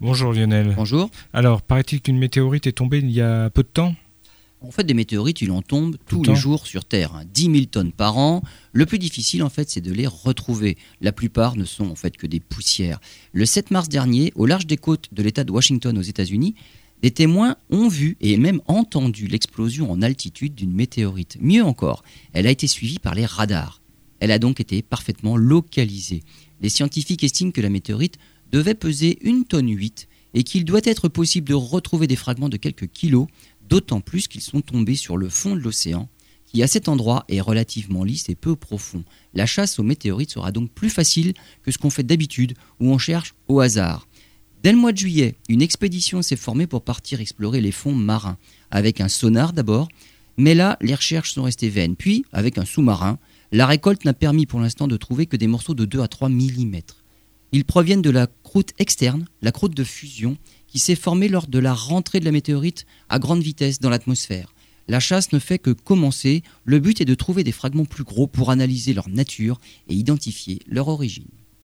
Bonjour Lionel. Bonjour. Alors, paraît-il qu'une météorite est tombée il y a peu de temps? En fait, des météorites, il en tombe tous les jours sur Terre. 10 hein. 000 tonnes par an. Le plus difficile, en fait, c'est de les retrouver. La plupart ne sont en fait que des poussières. Le 7 mars dernier, au large des côtes de l'État de Washington aux États-Unis, des témoins ont vu et même entendu l'explosion en altitude d'une météorite. Mieux encore, elle a été suivie par les radars. Elle a donc été parfaitement localisée. Les scientifiques estiment que la météorite devait peser une tonne 8 et qu'il doit être possible de retrouver des fragments de quelques kilos, d'autant plus qu'ils sont tombés sur le fond de l'océan, qui à cet endroit est relativement lisse et peu profond. La chasse aux météorites sera donc plus facile que ce qu'on fait d'habitude, où on cherche au hasard. Dès le mois de juillet, une expédition s'est formée pour partir explorer les fonds marins, avec un sonar d'abord, mais là, les recherches sont restées vaines. Puis, avec un sous-marin, la récolte n'a permis pour l'instant de trouver que des morceaux de 2 à 3 mm. Ils proviennent de la croûte externe, la croûte de fusion, qui s'est formée lors de la rentrée de la météorite à grande vitesse dans l'atmosphère. La chasse ne fait que commencer, le but est de trouver des fragments plus gros pour analyser leur nature et identifier leur origine.